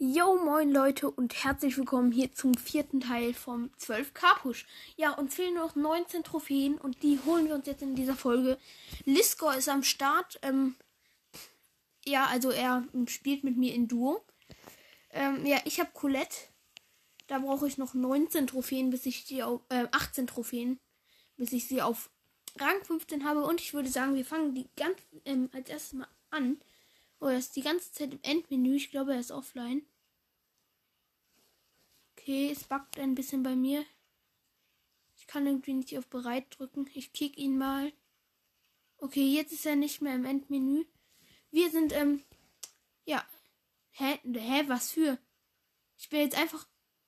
Yo, moin Leute und herzlich willkommen hier zum vierten Teil vom 12k Push. Ja, uns fehlen noch 19 Trophäen und die holen wir uns jetzt in dieser Folge. Liskor ist am Start. Ähm, ja, also er spielt mit mir in Duo. Ähm, ja, ich habe Colette. Da brauche ich noch 19 Trophäen, bis ich die auf, äh, 18 Trophäen, bis ich sie auf Rang 15 habe. Und ich würde sagen, wir fangen die ganz ähm, als erstes mal an. Oh, er ist die ganze Zeit im Endmenü. Ich glaube, er ist offline. Okay, es backt ein bisschen bei mir. Ich kann irgendwie nicht auf bereit drücken. Ich kick ihn mal. Okay, jetzt ist er nicht mehr im Endmenü. Wir sind, ähm, ja. Hä? Hä? Was für? Ich bin jetzt einfach.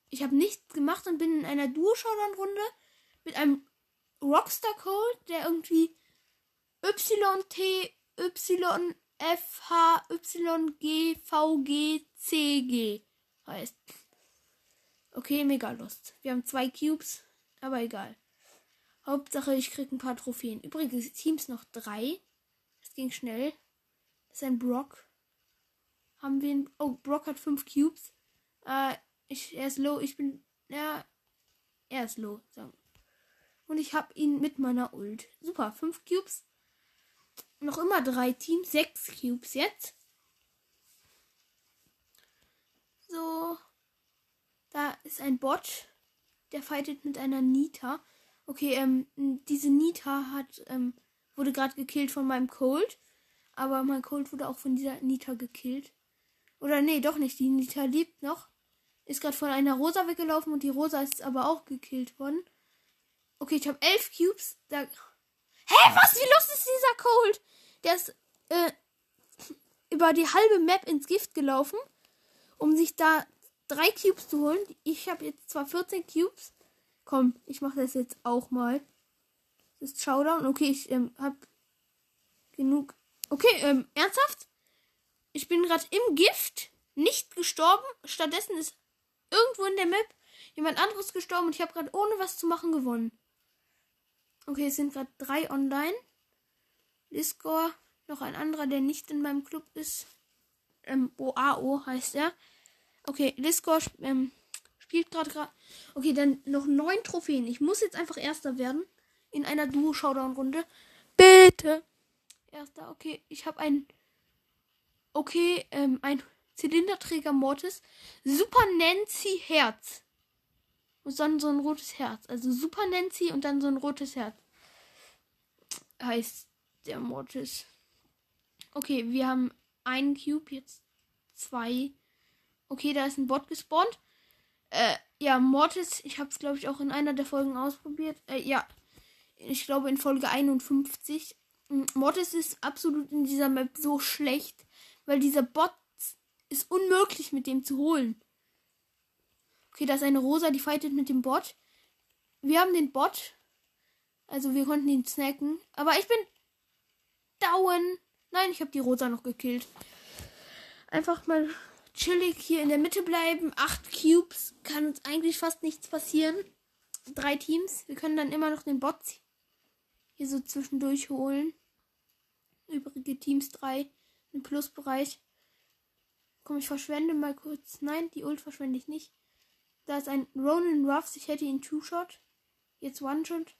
Ich habe nichts gemacht und bin in einer Duo-Showdown-Runde mit einem Rockstar-Code, der irgendwie YT, Y, F, H, Y, G, V, G, C, G heißt. Okay, mega Lust. Wir haben zwei Cubes, aber egal. Hauptsache, ich krieg ein paar Trophäen. Übrigens, Teams noch drei. Das ging schnell. Das ist ein Brock. Haben wir einen. Oh, Brock hat fünf Cubes. Äh, ich, er ist low. Ich bin. Ja. Er ist low. So. Und ich hab ihn mit meiner Ult. Super. Fünf Cubes. Noch immer drei Teams. Sechs Cubes jetzt. So. Da ist ein Bot. Der fightet mit einer Nita. Okay, ähm, diese Nita hat, ähm, wurde gerade gekillt von meinem Cold. Aber mein Cold wurde auch von dieser Nita gekillt. Oder nee, doch nicht. Die Nita lebt noch. Ist gerade von einer Rosa weggelaufen und die Rosa ist aber auch gekillt worden. Okay, ich habe elf Cubes. Da. Hä, was? Wie los ist dieser Cold? Der ist äh, über die halbe Map ins Gift gelaufen, um sich da drei Cubes zu holen. Ich habe jetzt zwar 14 Cubes. Komm, ich mache das jetzt auch mal. Das ist Showdown. Okay, ich ähm, habe genug. Okay, ähm, ernsthaft? Ich bin gerade im Gift, nicht gestorben. Stattdessen ist irgendwo in der Map jemand anderes gestorben und ich habe gerade ohne was zu machen gewonnen. Okay, es sind gerade drei online. Discord, noch ein anderer, der nicht in meinem Club ist. Ähm, OAO heißt er. Okay, Discord ähm, spielt gerade gerade. Okay, dann noch neun Trophäen. Ich muss jetzt einfach Erster werden. In einer Duo-Showdown-Runde. Bitte. Erster, okay. Ich habe ein. Okay, ähm, ein Zylinderträger Mortis. Super Nancy Herz. Und dann so ein rotes Herz. Also Super Nancy und dann so ein rotes Herz. Heißt der Mortis. Okay, wir haben einen Cube, jetzt zwei. Okay, da ist ein Bot gespawnt. Äh, ja, Mortis, ich habe es, glaube ich, auch in einer der Folgen ausprobiert. Äh, ja, ich glaube in Folge 51. Mortis ist absolut in dieser Map so schlecht, weil dieser Bot ist unmöglich mit dem zu holen. Okay, da ist eine Rosa, die fightet mit dem Bot. Wir haben den Bot. Also wir konnten ihn snacken. Aber ich bin down. Nein, ich habe die Rosa noch gekillt. Einfach mal chillig hier in der Mitte bleiben. Acht Cubes. Kann uns eigentlich fast nichts passieren. Drei Teams. Wir können dann immer noch den Bot hier so zwischendurch holen. Übrige Teams drei im Plusbereich. Komm, ich verschwende mal kurz. Nein, die Ult verschwende ich nicht. Da ist ein Ronan Ruffs. Ich hätte ihn Two-Shot. Jetzt One-Shot.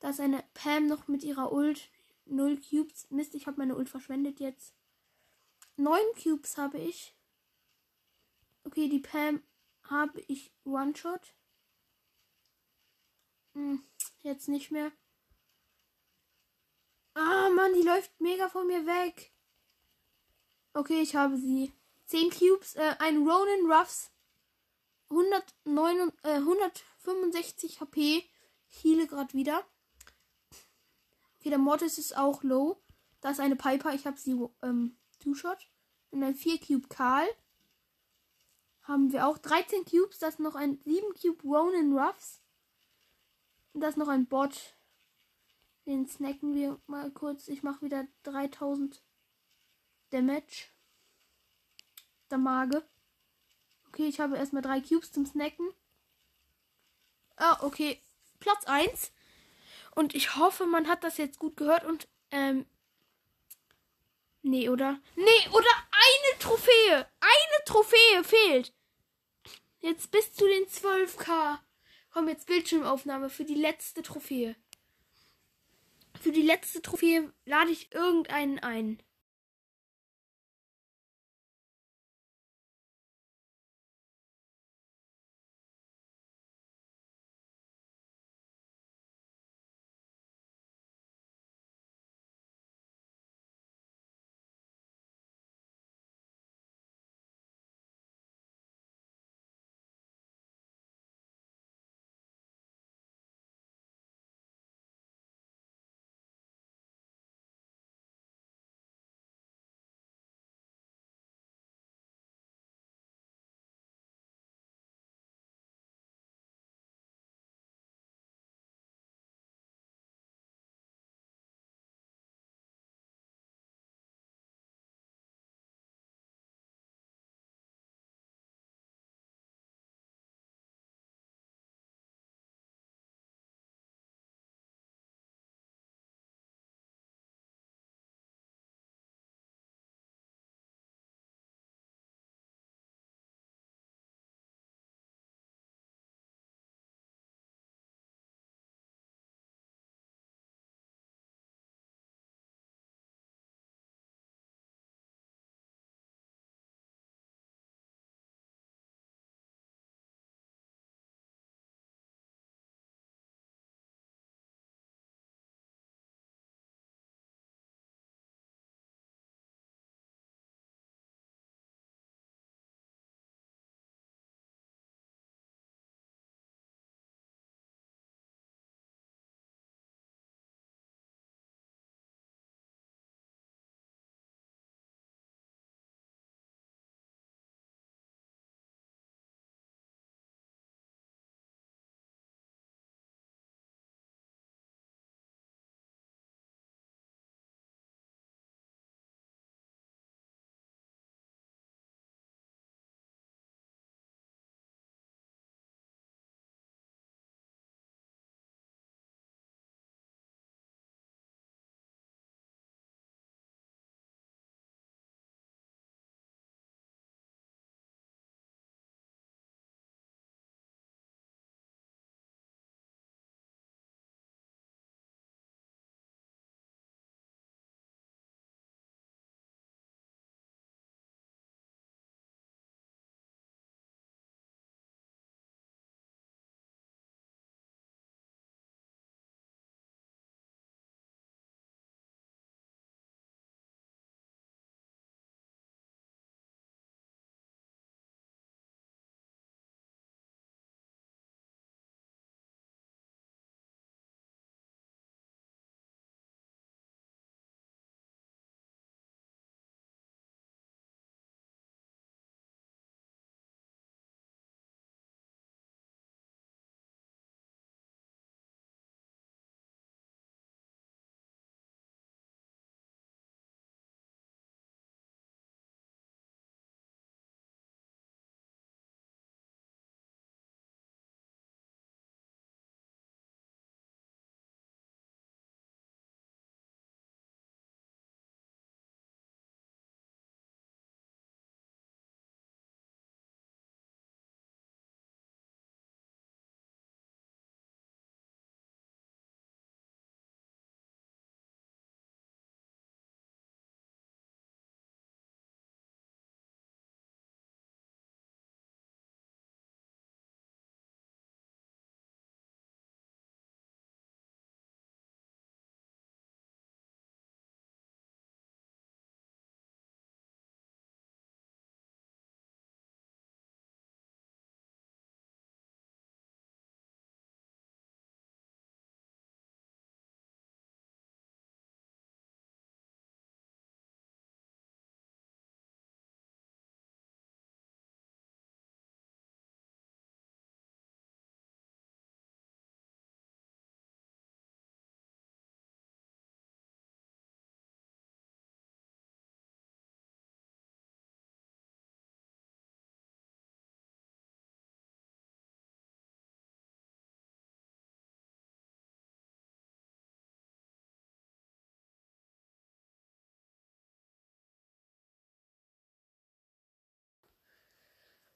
Da ist eine Pam noch mit ihrer Ult. Null Cubes. Mist, ich habe meine Ult verschwendet jetzt. Neun Cubes habe ich. Okay, die Pam habe ich One-Shot. Hm, jetzt nicht mehr. Ah, Mann, die läuft mega von mir weg. Okay, ich habe sie. 10 Cubes, äh, ein Ronin Ruffs. 109, äh, 165 HP. Ich heile gerade wieder. Okay, der Mortis ist auch low. Da ist eine Piper. Ich habe sie ähm, Two-Shot. Und ein 4 Cube Karl. Haben wir auch 13 Cubes. Da ist noch ein 7 Cube Ronin Ruffs. Und da ist noch ein Bot. Den snacken wir mal kurz. Ich mache wieder 3000 Damage. Damage. Okay, ich habe erstmal drei Cubes zum Snacken. Ah, okay. Platz 1. Und ich hoffe, man hat das jetzt gut gehört und ähm, Nee, oder? Nee, oder eine Trophäe. Eine Trophäe fehlt. Jetzt bis zu den 12k. Komm, jetzt Bildschirmaufnahme für die letzte Trophäe. Für die letzte Trophäe lade ich irgendeinen ein.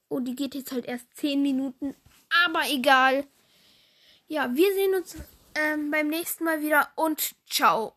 Oh, die geht jetzt halt erst 10 Minuten. Aber egal. Ja, wir sehen uns ähm, beim nächsten Mal wieder und ciao.